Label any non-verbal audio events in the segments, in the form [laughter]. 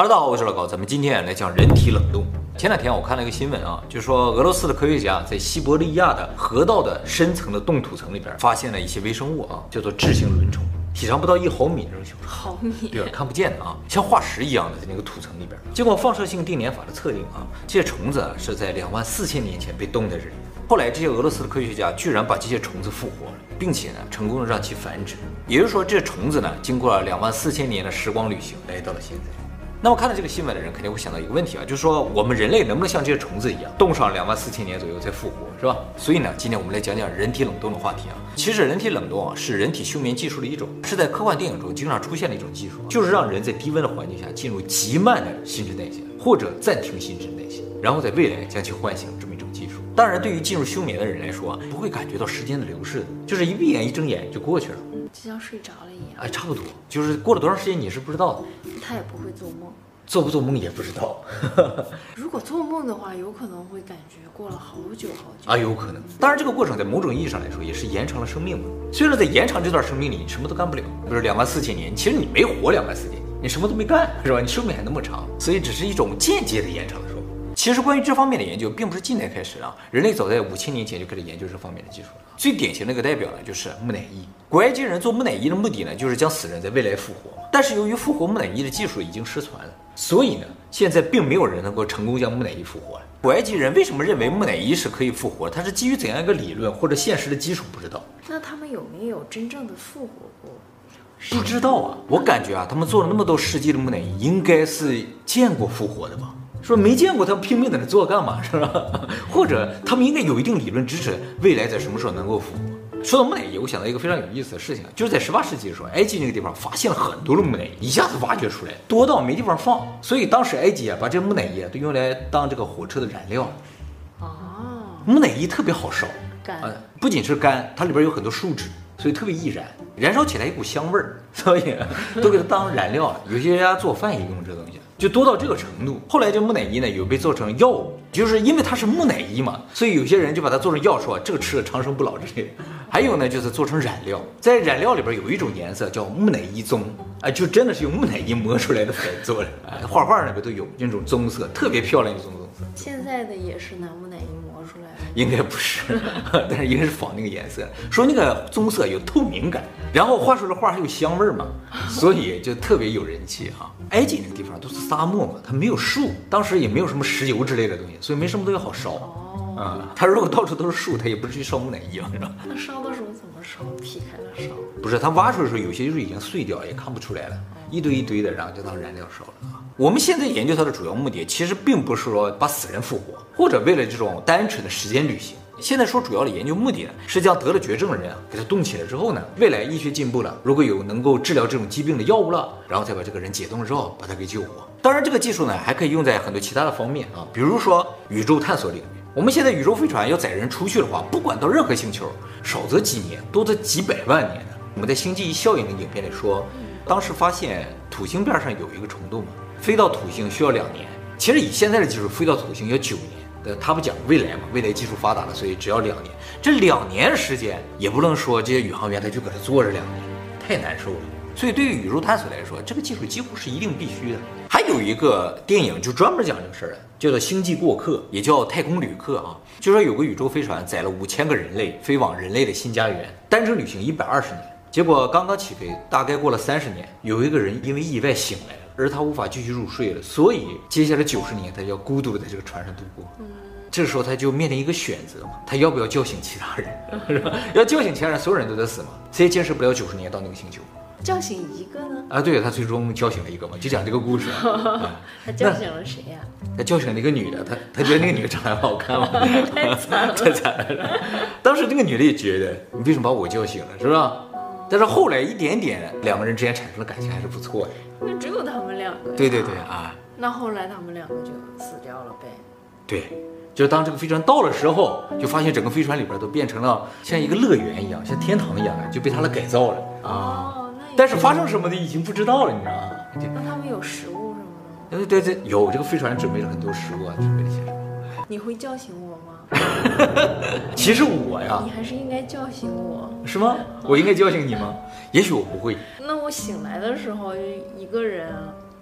Hello，大家好，我是老高，咱们今天来讲人体冷冻。前两天我看了一个新闻啊，就是说俄罗斯的科学家在西伯利亚的河道的深层的冻土层里边发现了一些微生物啊，叫做智形轮虫，体长不到一毫米这种小虫，毫米，对，看不见的啊，像化石一样的在那个土层里边。经过放射性定年法的测定啊，这些虫子是在两万四千年前被冻在这里。后来这些俄罗斯的科学家居然把这些虫子复活了，并且呢，成功的让其繁殖。也就是说，这虫子呢，经过了两万四千年的时光旅行，来到了现在。那么看到这个新闻的人肯定会想到一个问题啊，就是说我们人类能不能像这些虫子一样冻上两万四千年左右再复活，是吧？所以呢，今天我们来讲讲人体冷冻的话题啊。其实人体冷冻啊是人体休眠技术的一种，是在科幻电影中经常出现的一种技术，就是让人在低温的环境下进入极慢的新陈代谢，或者暂停新陈代谢，然后在未来将其唤醒这么一种技术。当然，对于进入休眠的人来说啊，不会感觉到时间的流逝的，就是一闭眼一睁眼就过去了。就像睡着了一样，哎，差不多，就是过了多长时间你是不知道的。他也不会做梦，做不做梦也不知道。[laughs] 如果做梦的话，有可能会感觉过了好久好久啊，有可能。当然，这个过程在某种意义上来说也是延长了生命嘛。虽然在延长这段生命里，你什么都干不了，比如两万四千年，其实你没活两万四千年，你什么都没干，是吧？你寿命还那么长，所以只是一种间接的延长。其实关于这方面的研究，并不是近代开始啊，人类早在五千年前就开始研究这方面的技术了。最典型的一个代表呢，就是木乃伊。古埃及人做木乃伊的目的呢，就是将死人在未来复活。但是由于复活木乃伊的技术已经失传了，所以呢，现在并没有人能够成功将木乃伊复活。古埃及人为什么认为木乃伊是可以复活？它是基于怎样一个理论或者现实的基础？不知道。那他们有没有真正的复活过？不知道啊，我感觉啊，他们做了那么多世纪的木乃伊，应该是见过复活的吧。说没见过他拼命在那做干嘛 [laughs] 是吧？或者他们应该有一定理论支持未来在什么时候能够复活。说到木乃伊，我想到一个非常有意思的事情，就是在十八世纪的时候，埃及那个地方发现了很多的木乃伊，一下子挖掘出来，多到没地方放，所以当时埃及啊把这个木乃伊啊都用来当这个火车的燃料。哦，木乃伊特别好烧，干啊，不仅是干，它里边有很多树脂，所以特别易燃，燃烧起来一股香味儿，[laughs] 所以都给它当燃料了。有些人家做饭也用这东西。就多到这个程度，后来这木乃伊呢有被做成药物，就是因为它是木乃伊嘛，所以有些人就把它做成药，说这个吃了长生不老之类的。[laughs] 还有呢，就是做成染料，在染料里边有一种颜色叫木乃伊棕，啊，就真的是用木乃伊磨出来的粉做的，哎，画画里边都有那种棕色，特别漂亮的棕棕色。现在的也是拿木乃伊磨出来？应该不是，[laughs] 但是应该是仿那个颜色，说那个棕色有透明感，然后画出来的画还有香味儿嘛，[laughs] 所以就特别有人气哈。埃及那个地方都是沙漠嘛，它没有树，当时也没有什么石油之类的东西，所以没什么东西好烧。哦，啊，它如果到处都是树，他也不至于烧木乃伊啊？那烧的时候怎么烧？劈开了烧？不是，他挖出来的时候有些就是已经碎掉，也看不出来了，一堆一堆的，然后就当燃料烧了啊。我们现在研究它的主要目的，其实并不是说把死人复活，或者为了这种单纯的时间旅行。现在说主要的研究目的呢，是将得了绝症的人啊，给他冻起来之后呢，未来医学进步了，如果有能够治疗这种疾病的药物了，然后再把这个人解冻之后，把他给救活。当然，这个技术呢，还可以用在很多其他的方面啊，比如说宇宙探索领域。我们现在宇宙飞船要载人出去的话，不管到任何星球，少则几年，多则几百万年的。我们在《星际效应》的影片里说，当时发现土星边上有一个虫洞嘛，飞到土星需要两年，其实以现在的技术飞到土星要九年。呃他不讲未来嘛？未来技术发达了，所以只要两年。这两年时间也不能说这些宇航员他就搁这坐着两年，太难受了。所以对于宇宙探索来说，这个技术几乎是一定必须的。还有一个电影就专门讲这个事儿的，叫做《星际过客》，也叫太空旅客啊。就说有个宇宙飞船载了五千个人类飞往人类的新家园，单程旅行一百二十年，结果刚刚起飞，大概过了三十年，有一个人因为意外醒来了。而他无法继续入睡了，所以接下来九十年他要孤独的在这个船上度过。嗯，这时候他就面临一个选择嘛，他要不要叫醒其他人，[laughs] 是吧？要叫醒其他人，所有人都得死嘛，谁也坚持不了九十年到那个星球。叫醒一个呢？啊，对，他最终叫醒了一个嘛，就讲这个故事。[laughs] 他叫醒了谁呀？他叫醒了一个女的，他他觉得那个女的长得好看嘛，[laughs] 太惨了，[laughs] 太惨了。当时那个女的也觉得，你为什么把我叫醒了，是吧？但是后来一点点，两个人之间产生了感情还是不错的。那只有他们两个。对对对啊。那后来他们两个就死掉了呗。对，就是当这个飞船到了时候，就发现整个飞船里边都变成了像一个乐园一样，像天堂一样的，就被他们改造了啊。但是发生什么的已经不知道了，你知道吗？那他们有食物什么的？对对对，有这个飞船准备了很多食物啊，准备了些什么。你会叫醒我吗？[laughs] 其实我呀，你还是应该叫醒我，是吗？我应该叫醒你吗？也许我不会。那我醒来的时候，就一个人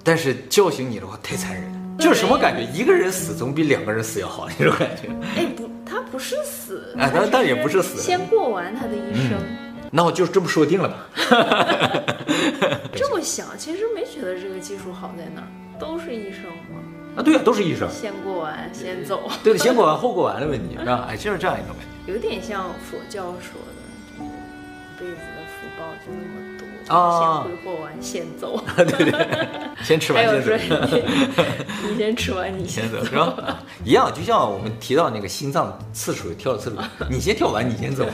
但是叫醒你的话太残忍了，就是什么感觉？一个人死总比两个人死要好 [laughs] 那种感觉。哎，不，他不是死，哎，但但也不是死，先过完他的一生。嗯、那我就这么说定了吧。[laughs] 这么想，其实没觉得这个技术好在哪儿，都是医生嘛。啊，对啊，都是医生。先过完，先走。对的，先过完后过完的问题，[laughs] 是吧？哎，就是这样一种问题。有点像佛教说的，就是一辈子的福报就那么先挥霍完 [laughs] [laughs] 先走，对对，先吃完先走。你，[laughs] 你先吃完，你先走，是吧？一样，就像我们提到那个心脏次数跳的次数，你先跳完，你先走。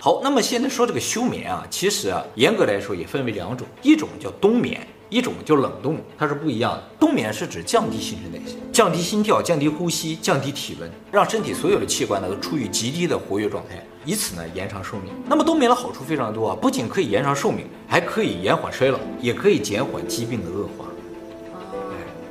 好，那么现在说这个休眠啊，其实啊，严格来说也分为两种，一种叫冬眠，一种叫冷冻，它是不一样的。冬眠是指降低新陈代谢，降低心跳，降低呼吸，降低体温，让身体所有的器官呢都处于极低的活跃状态。以此呢延长寿命。那么冬眠的好处非常多啊，不仅可以延长寿命，还可以延缓衰老，也可以减缓疾病的恶化。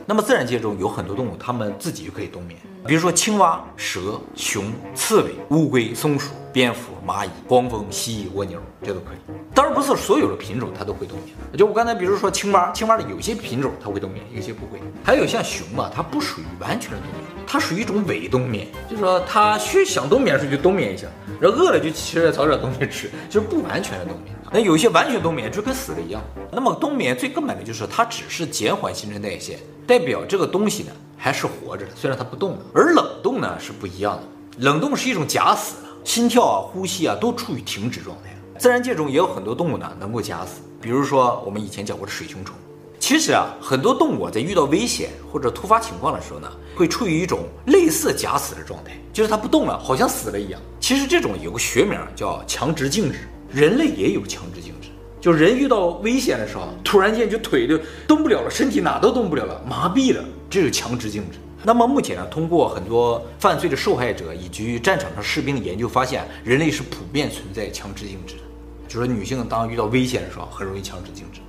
那么自然界中有很多动物，它们自己就可以冬眠，比如说青蛙、蛇、熊、刺猬、乌龟、松鼠、蝙蝠、蚂蚁、黄蜂、蜥蜴、蜗牛，这都可以。当然不是所有的品种它都会冬眠，就我刚才比如说青蛙，青蛙的有些品种它会冬眠，有些不会。还有像熊啊，它不属于完全的冬眠。它属于一种伪冬眠，就是说它需想冬眠时就冬眠一下，然后饿了就起来找点东西吃，就是不完全的冬眠。那有些完全冬眠就跟死了一样。那么冬眠最根本的就是它只是减缓新陈代谢，代表这个东西呢还是活着的，虽然它不动了。而冷冻呢是不一样的，冷冻是一种假死，心跳啊、呼吸啊都处于停止状态。自然界中也有很多动物呢能够假死，比如说我们以前讲过的水熊虫。其实啊，很多动物在遇到危险或者突发情况的时候呢，会处于一种类似假死的状态，就是它不动了，好像死了一样。其实这种有个学名叫强直静止，人类也有强直静止，就人遇到危险的时候，突然间就腿就动不了了，身体哪都动不了了，麻痹了，这是强直静止。那么目前呢，通过很多犯罪的受害者以及战场上士兵的研究发现，人类是普遍存在强制静止的，就是女性当遇到危险的时候，很容易强制静止。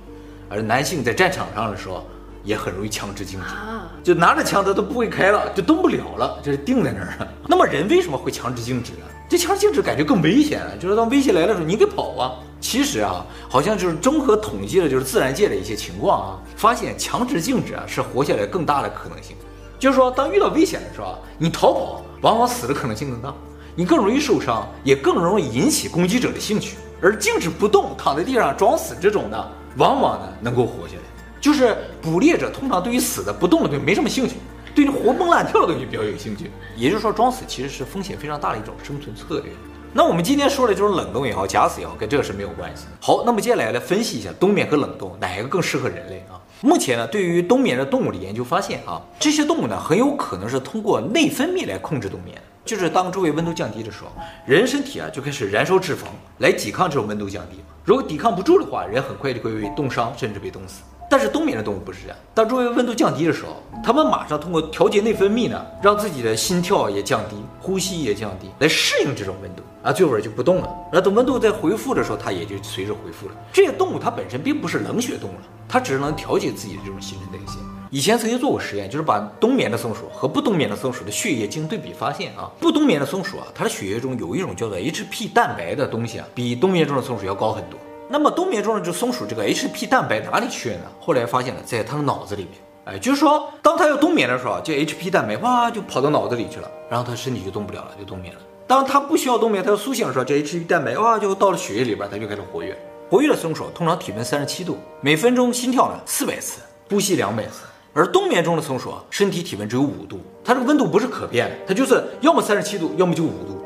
而男性在战场上的时候，也很容易强制静止，就拿着枪他都不会开了，就动不了了，就是定在那儿了。那么人为什么会强制静止呢？这强制静止感觉更危险啊，就是当威胁来的时候，你得跑啊。其实啊，好像就是综合统计了就是自然界的一些情况啊，发现强制静止啊是活下来更大的可能性。就是说，当遇到危险的时候，你逃跑往往死的可能性更大，你更容易受伤，也更容易引起攻击者的兴趣。而静止不动，躺在地上装死这种的。往往呢能够活下来，就是捕猎者通常对于死的不动的东西没什么兴趣，对于活蹦乱跳的东西比较有兴趣。也就是说，装死其实是风险非常大的一种生存策略。那我们今天说的就是冷冻也好，假死也好，跟这个是没有关系。好，那么接下来来分析一下冬眠和冷冻哪一个更适合人类啊？目前呢，对于冬眠的动物的研究发现啊，这些动物呢很有可能是通过内分泌来控制冬眠。就是当周围温度降低的时候，人身体啊就开始燃烧脂肪来抵抗这种温度降低。如果抵抗不住的话，人很快就会被冻伤，甚至被冻死。但是冬眠的动物不是这样，当周围温度降低的时候，它们马上通过调节内分泌呢，让自己的心跳也降低，呼吸也降低，来适应这种温度啊，最后就不动了。然后等温度再恢复的时候，它也就随着恢复了。这些动物它本身并不是冷血动物了，它只是能调节自己的这种新陈代谢。以前曾经做过实验，就是把冬眠的松鼠和不冬眠的松鼠的血液进行对比，发现啊，不冬眠的松鼠啊，它的血液中有一种叫做 HP 蛋白的东西啊，比冬眠中的松鼠要高很多。那么冬眠中的这松鼠这个 HP 蛋白哪里去了呢？后来发现了，在它的脑子里面。哎，就是说，当它要冬眠的时候，这 HP 蛋白哇就跑到脑子里去了，然后它身体就动不了了，就冬眠了。当它不需要冬眠，它要苏醒的时候，这 HP 蛋白哇就到了血液里边，它就开始活跃。活跃的松鼠通常体温三十七度，每分钟心跳呢四百次，呼吸两百次。而冬眠中的松鼠啊，身体体温只有五度，它这个温度不是可变的，它就是要么三十七度，要么就五度，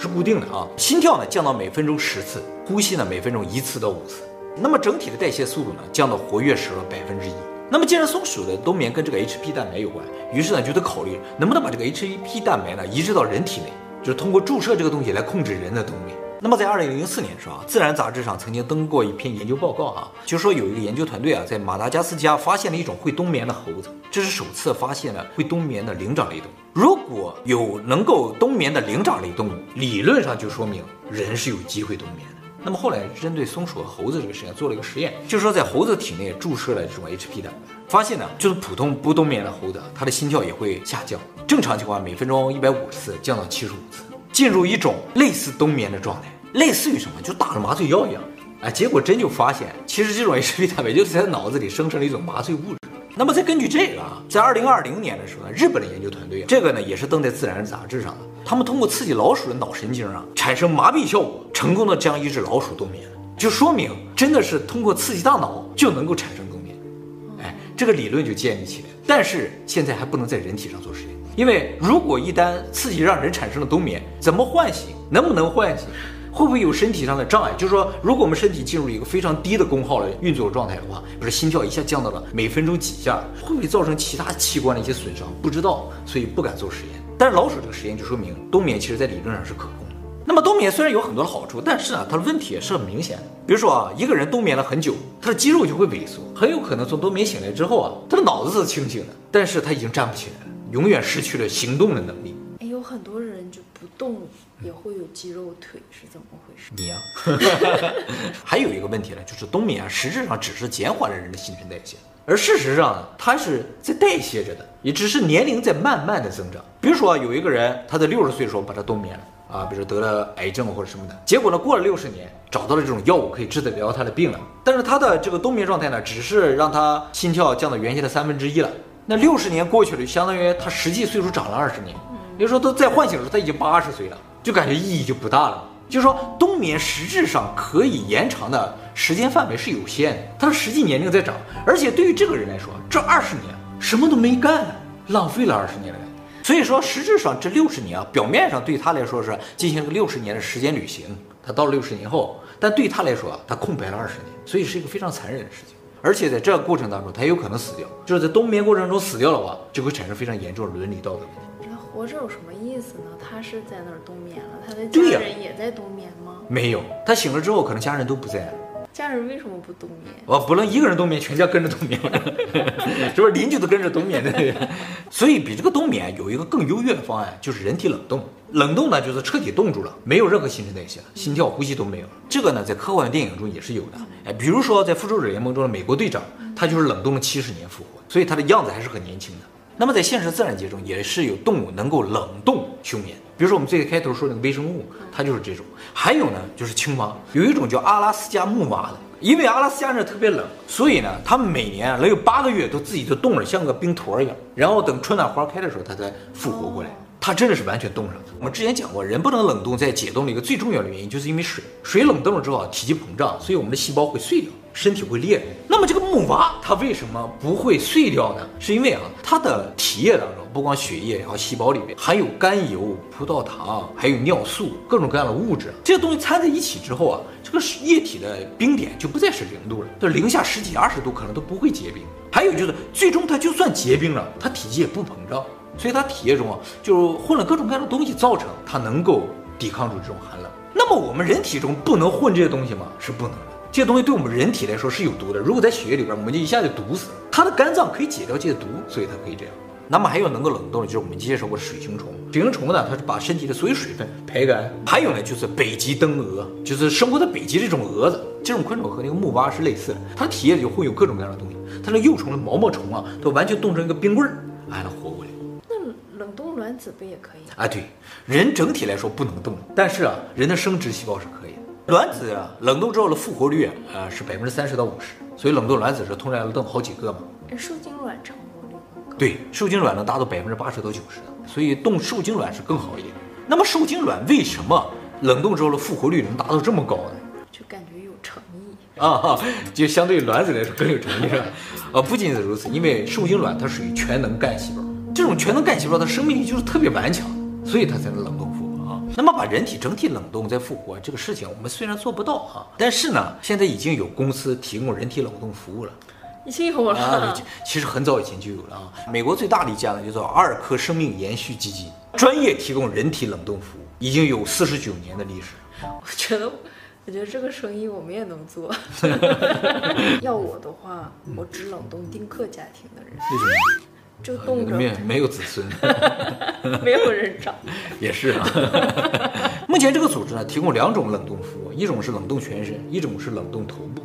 是固定的啊。心跳呢降到每分钟十次，呼吸呢每分钟一次到五次。那么整体的代谢速度呢降到活跃时的百分之一。那么既然松鼠的冬眠跟这个 HP 蛋白有关，于是呢就得考虑能不能把这个 HP 蛋白呢移植到人体内，就是通过注射这个东西来控制人的冬眠。那么在二零零四年的时候啊，《自然》杂志上曾经登过一篇研究报告啊，就说有一个研究团队啊，在马达加斯加发现了一种会冬眠的猴子，这是首次发现了会冬眠的灵长类动物。如果有能够冬眠的灵长类动物，理论上就说明人是有机会冬眠的。那么后来针对松鼠和猴子这个实验做了一个实验，就是说在猴子体内注射了这种 HP 蛋白，发现呢，就是普通不冬眠的猴子，它的心跳也会下降，正常情况每分钟一百五十次降到七十五次。进入一种类似冬眠的状态，类似于什么？就打了麻醉药一样，哎，结果真就发现，其实这种 HB 蛋白就是在脑子里生成了一种麻醉物质。那么再根据这个啊，在二零二零年的时候呢，日本的研究团队啊，这个呢也是登在《自然》杂志上的，他们通过刺激老鼠的脑神经啊，产生麻痹效果，成功的将一只老鼠冬眠，就说明真的是通过刺激大脑就能够产生冬眠。哎，这个理论就建立起来，但是现在还不能在人体上做实验，因为如果一旦刺激让人产生了冬眠，怎么唤醒？能不能唤醒？会不会有身体上的障碍？就是说，如果我们身体进入一个非常低的功耗的运作状态的话，比如心跳一下降到了每分钟几下，会不会造成其他器官的一些损伤？不知道，所以不敢做实验。但是老鼠这个实验就说明冬眠其实在理论上是可控的。那么冬眠虽然有很多的好处，但是呢，它的问题也是很明显的。比如说啊，一个人冬眠了很久，他的肌肉就会萎缩，很有可能从冬眠醒来之后啊，他的脑子是清醒的，但是他已经站不起来了，永远失去了行动的能力。哎，有很多人就不动。也会有肌肉腿是怎么回事？你呀，[laughs] 还有一个问题呢，就是冬眠啊，实质上只是减缓了人的新陈代谢，而事实上呢，它是在代谢着的，也只是年龄在慢慢的增长。比如说啊，有一个人他在六十岁的时候把他冬眠了啊，比如说得了癌症或者什么的，结果呢，过了六十年找到了这种药物可以治得了他的病了，但是他的这个冬眠状态呢，只是让他心跳降到原先的三分之一了。那六十年过去了，就相当于他实际岁数长了二十年。比如说他在唤醒的时候他已经八十岁了。就感觉意义就不大了。就是说，冬眠实质上可以延长的时间范围是有限的，他的实际年龄在长，而且对于这个人来说，这二十年什么都没干，浪费了二十年了。所以说，实质上这六十年啊，表面上对他来说是进行了个六十年的时间旅行，他到了六十年后，但对他来说啊，他空白了二十年，所以是一个非常残忍的事情。而且在这个过程当中，他也有可能死掉，就是在冬眠过程中死掉的话，就会产生非常严重的伦理道德问题。那活着有什么意思呢？他是在那儿冬眠了，他的家人也在冬眠吗？没有，他醒了之后，可能家人都不在了。家人为什么不冬眠？我不能一个人冬眠，全家跟着冬眠，[laughs] 是不是邻居都跟着冬眠的？[laughs] 所以比这个冬眠有一个更优越的方案，就是人体冷冻。冷冻呢，就是彻底冻住了，没有任何新陈代谢，心跳、呼吸都没有。这个呢，在科幻电影中也是有的。哎，比如说在复仇者联盟中的美国队长，他就是冷冻了七十年复活，所以他的样子还是很年轻的。那么在现实自然界中，也是有动物能够冷冻休眠，比如说我们最开头说那个微生物，它就是这种。还有呢，就是青蛙，有一种叫阿拉斯加木蛙的，因为阿拉斯加那特别冷，所以呢，它每年能有八个月都自己就冻着，像个冰坨一样，然后等春暖花开的时候，它才复活过来。它真的是完全冻上的。我们之前讲过，人不能冷冻，在解冻的一个最重要的原因，就是因为水，水冷冻了之后啊，体积膨胀，所以我们的细胞会碎掉。身体会裂，那么这个木蛙它为什么不会碎掉呢？是因为啊，它的体液当中，不光血液，然后细胞里面含有甘油、葡萄糖，还有尿素，各种各样的物质，这些东西掺在一起之后啊，这个液体的冰点就不再是零度了，就零下十几二十度可能都不会结冰。还有就是，最终它就算结冰了，它体积也不膨胀，所以它体液中啊就混了各种各样的东西，造成它能够抵抗住这种寒冷。那么我们人体中不能混这些东西吗？是不能。这些东西对我们人体来说是有毒的，如果在血液里边，我们就一下就毒死了。它的肝脏可以解掉这些毒，所以它可以这样。那么还有能够冷冻的，就是我们介绍过的水蝇虫。水蝇虫呢，它是把身体的所有水分排干。还有呢，就是北极灯蛾，就是生活在北极这种蛾子。这种昆虫和那个木蛙是类似的，它的体液里就会有各种各样的东西。它的幼虫的毛毛虫啊，都完全冻成一个冰棍儿，还能活过来。那冷冻卵子不也可以？啊，对，人整体来说不能冻，但是啊，人的生殖细胞是可以的。卵子啊，冷冻之后的复活率啊，呃、是百分之三十到五十，所以冷冻卵子是通常要冻好几个嘛。受精卵成活率更高。对，受精卵能达到百分之八十到九十，所以冻受精卵是更好一点。那么受精卵为什么冷冻之后的复活率能达到这么高呢？就感觉有诚意啊哈，[laughs] 就相对于卵子来说更有诚意是吧？[laughs] 啊，不仅是如此，因为受精卵它属于全能干细胞，这种全能干细胞它生命力就是特别顽强，所以它才能冷冻。那么把人体整体冷冻再复活这个事情，我们虽然做不到哈，但是呢，现在已经有公司提供人体冷冻服务了，已经有了。啊，其实很早以前就有了啊。美国最大的一家呢，叫做阿尔科生命延续基金，专业提供人体冷冻服务，已经有四十九年的历史。我觉得，我觉得这个生意我们也能做。[laughs] [laughs] 要我的话，我只冷冻丁克家庭的人。为什么？就冻着，没没有子孙 [laughs] [laughs] 没有人找，也是啊。[laughs] 目前这个组织呢，提供两种冷冻服务，一种是冷冻全身，一种是冷冻头部，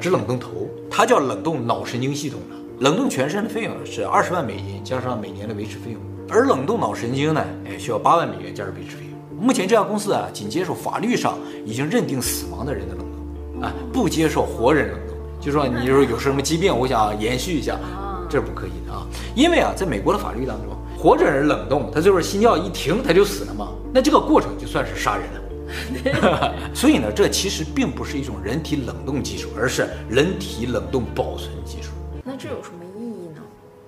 只冷冻头，它叫冷冻脑神经系统的。冷冻全身的费用是二十万美金，加上每年的维持费用，而冷冻脑神经呢，哎，需要八万美元加上维持费用。目前这家公司啊，仅接受法律上已经认定死亡的人的冷冻。啊，不接受活人冷冻。就说你说有什么疾病，我想延续一下，这是不可以的啊。因为啊，在美国的法律当中，活着人冷冻，他就是心跳一停，他就死了嘛。那这个过程就算是杀人了。[laughs] 所以呢，这其实并不是一种人体冷冻技术，而是人体冷冻保存技术。那这有什么意义呢？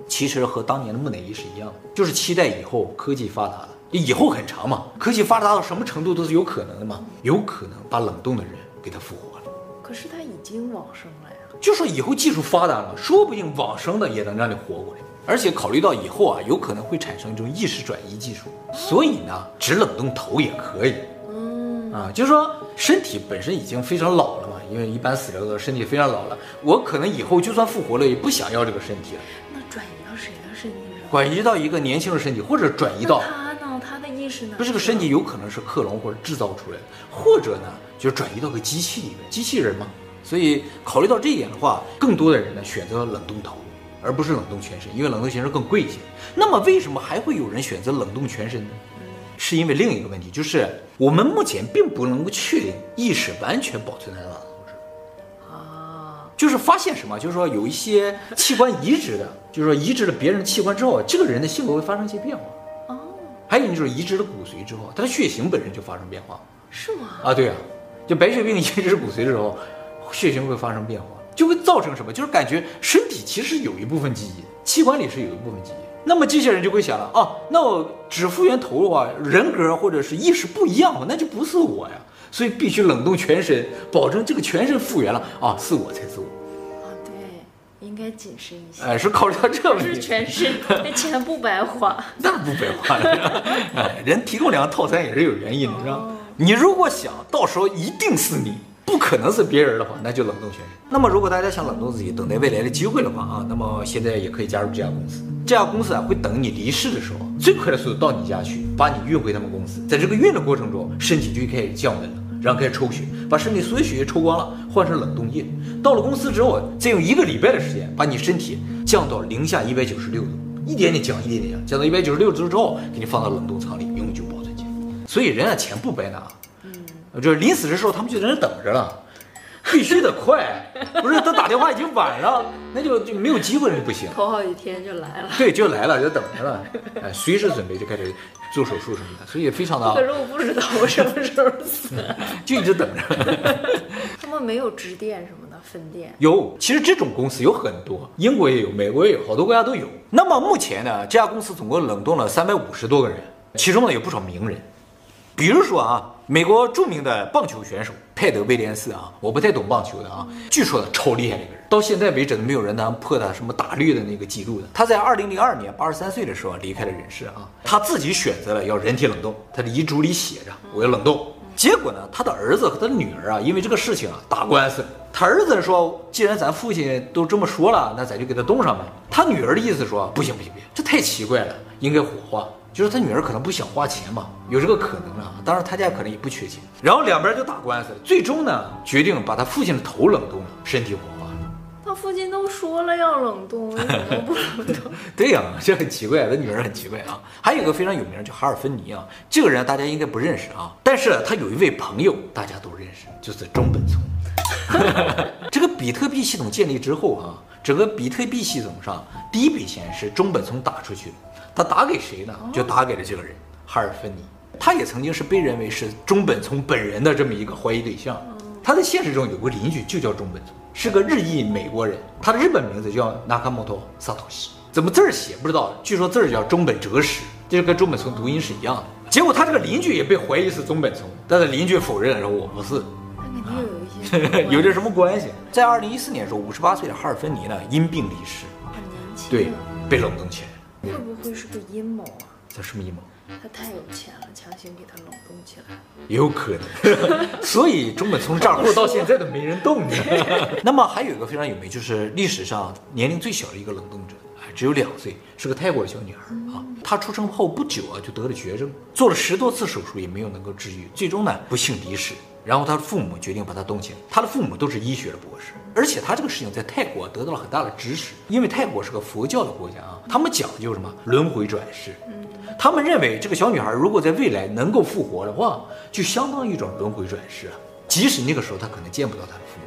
其实和当年的木乃伊是一样的，就是期待以后科技发达了，以后很长嘛，科技发达到什么程度都是有可能的嘛，有可能把冷冻的人给他复活了。可是他已经往生了呀。就说以后技术发达了，说不定往生的也能让你活过来。而且考虑到以后啊，有可能会产生一种意识转移技术，所以呢，只冷冻头也可以。嗯啊，就是说身体本身已经非常老了嘛，因为一般死了的身体非常老了，我可能以后就算复活了，也不想要这个身体了。那转移到谁的身体上？转移到一个年轻的身体，或者转移到他呢？他的意识呢？不是，这个身体有可能是克隆或者制造出来的，或者呢，就转移到个机器里面，机器人嘛。所以考虑到这一点的话，更多的人呢选择冷冻头，而不是冷冻全身，因为冷冻全身更贵一些。那么为什么还会有人选择冷冻全身呢？是因为另一个问题，就是我们目前并不能够确定意识完全保存在哪就是发现什么，就是说有一些器官移植的，就是说移植了别人的器官之后，这个人的性格会发生一些变化。哦，还有就是移植了骨髓之后，他的血型本身就发生变化。是吗？啊，对啊，就白血病移植骨髓的时候。血型会发生变化，就会造成什么？就是感觉身体其实有一部分记忆，器官里是有一部分记忆。那么这些人就会想了啊，那我只复原头的话，人格或者是意识不一样，那就不是我呀。所以必须冷冻全身，保证这个全身复原了啊，是我才是我。啊，对，应该谨慎一些。哎，是考虑到这问题。是全身，[laughs] 那钱不白花。那不白花了。[laughs] 哎，人提供两个套餐也是有原因的，是吧？你如果想到时候一定是你。不可能是别人的话，那就冷冻全身。那么，如果大家想冷冻自己，等待未来的机会的话啊，那么现在也可以加入这家公司。这家公司啊，会等你离世的时候，最快的速度到你家去，把你运回他们公司。在这个运的过程中，身体就开始降温了，然后开始抽血，把身体所有血液抽光了，换成冷冻液。到了公司之后，再用一个礼拜的时间，把你身体降到零下一百九十六度，一点点降，一点点降，降到一百九十六度之后，给你放到冷冻仓里，永久保存。所以人家钱不白拿。就是临死的时候，他们就在那等着了，必须得快，[laughs] 不是他打电话已经晚了，那就就没有机会了就不行。头好几天就来了，对，就来了，就等着了，哎，随时准备就开始做手术什么的，所以非常的。[laughs] 可是我不知道我什么时候死，[laughs] 就一直等着。他们没有支店什么的分店？有，其实这种公司有很多，英国也有，美国也有，好多国家都有。那么目前呢，这家公司总共冷冻了三百五十多个人，其中呢有不少名人，比如说啊。美国著名的棒球选手泰德威廉斯啊，我不太懂棒球的啊，据说他超厉害的一个人，到现在为止都没有人能破他什么打率的那个记录的。他在二零零二年八十三岁的时候离开了人世啊，他自己选择了要人体冷冻，他的遗嘱里写着我要冷冻。结果呢，他的儿子和他的女儿啊，因为这个事情啊打官司。他儿子说，既然咱父亲都这么说了，那咱就给他冻上呗。他女儿的意思说，不行不行不行，这太奇怪了，应该火化。就是他女儿可能不想花钱嘛，有这个可能啊。当然他家可能也不缺钱。然后两边就打官司，最终呢决定把他父亲的头冷冻了，身体火化了。他父亲都说了要冷冻，为什么不冷冻？[laughs] 对呀、啊，这很奇怪，他女儿很奇怪啊。还有一个非常有名叫哈尔芬尼啊，这个人大家应该不认识啊，但是他有一位朋友大家都认识，就是中本聪。[laughs] 这个比特币系统建立之后啊，整个比特币系统上第一笔钱是中本聪打出去的。他打给谁呢？就打给了这个人，哈尔芬尼。他也曾经是被认为是中本聪本人的这么一个怀疑对象。他在现实中有个邻居就叫中本聪，是个日裔美国人。他的日本名字叫纳卡莫托萨托西，怎么字儿写不知道，据说字儿叫中本哲史，这跟中本聪读音是一样的。结果他这个邻居也被怀疑是中本聪，但是邻居否认说我不是。[laughs] 有一些有点什么关系？在二零一四年的时候，五十八岁的哈尔芬尼呢因病离世，很年轻，对，被冷冻起来。会不会是个阴谋啊？这什么阴谋？他太有钱了，强行给他冷冻起来。有可能，[laughs] 所以中本聪账户到现在都没人动呢。[laughs] 那么还有一个非常有名，就是历史上年龄最小的一个冷冻者，只有两岁，是个泰国的小女孩啊。她出生后不久啊就得了绝症，做了十多次手术也没有能够治愈，最终呢不幸离世。然后他的父母决定把他冻起来。他的父母都是医学的博士，而且他这个事情在泰国得到了很大的支持，因为泰国是个佛教的国家啊，他们讲的就是什么轮回转世。他们认为这个小女孩如果在未来能够复活的话，就相当于一种轮回转世啊，即使那个时候她可能见不到她的父母。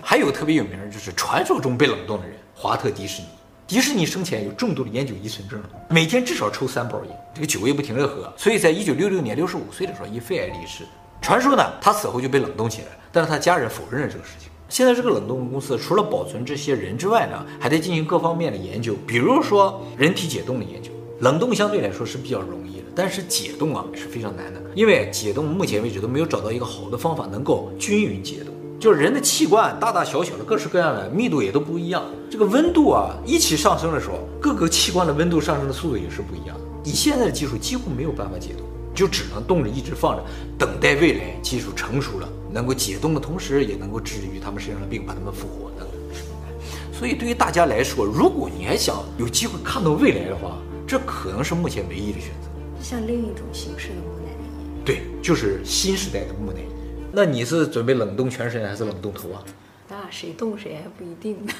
还有特别有名的就是传说中被冷冻的人——华特迪士尼。迪士尼生前有重度的烟酒依存症，每天至少抽三包烟，这个酒也不停地喝，所以在一九六六年六十五岁的时候因肺癌离世。传说呢，他死后就被冷冻起来，但是他家人否认了这个事情。现在这个冷冻公司除了保存这些人之外呢，还在进行各方面的研究，比如说人体解冻的研究。冷冻相对来说是比较容易的，但是解冻啊是非常难的，因为解冻目前为止都没有找到一个好的方法能够均匀解冻。就是人的器官大大小小的，各式各样的，密度也都不一样。这个温度啊一起上升的时候，各个器官的温度上升的速度也是不一样的。以现在的技术，几乎没有办法解冻，就只能冻着一直放着，等待未来技术成熟了，能够解冻的同时，也能够治愈他们身上的病，把他们复活的。所以对于大家来说，如果你还想有机会看到未来的话，这可能是目前唯一的选择。像另一种形式的木乃伊。对，就是新时代的木乃伊。那你是准备冷冻全身还是冷冻头啊？那谁冻谁还不一定呢。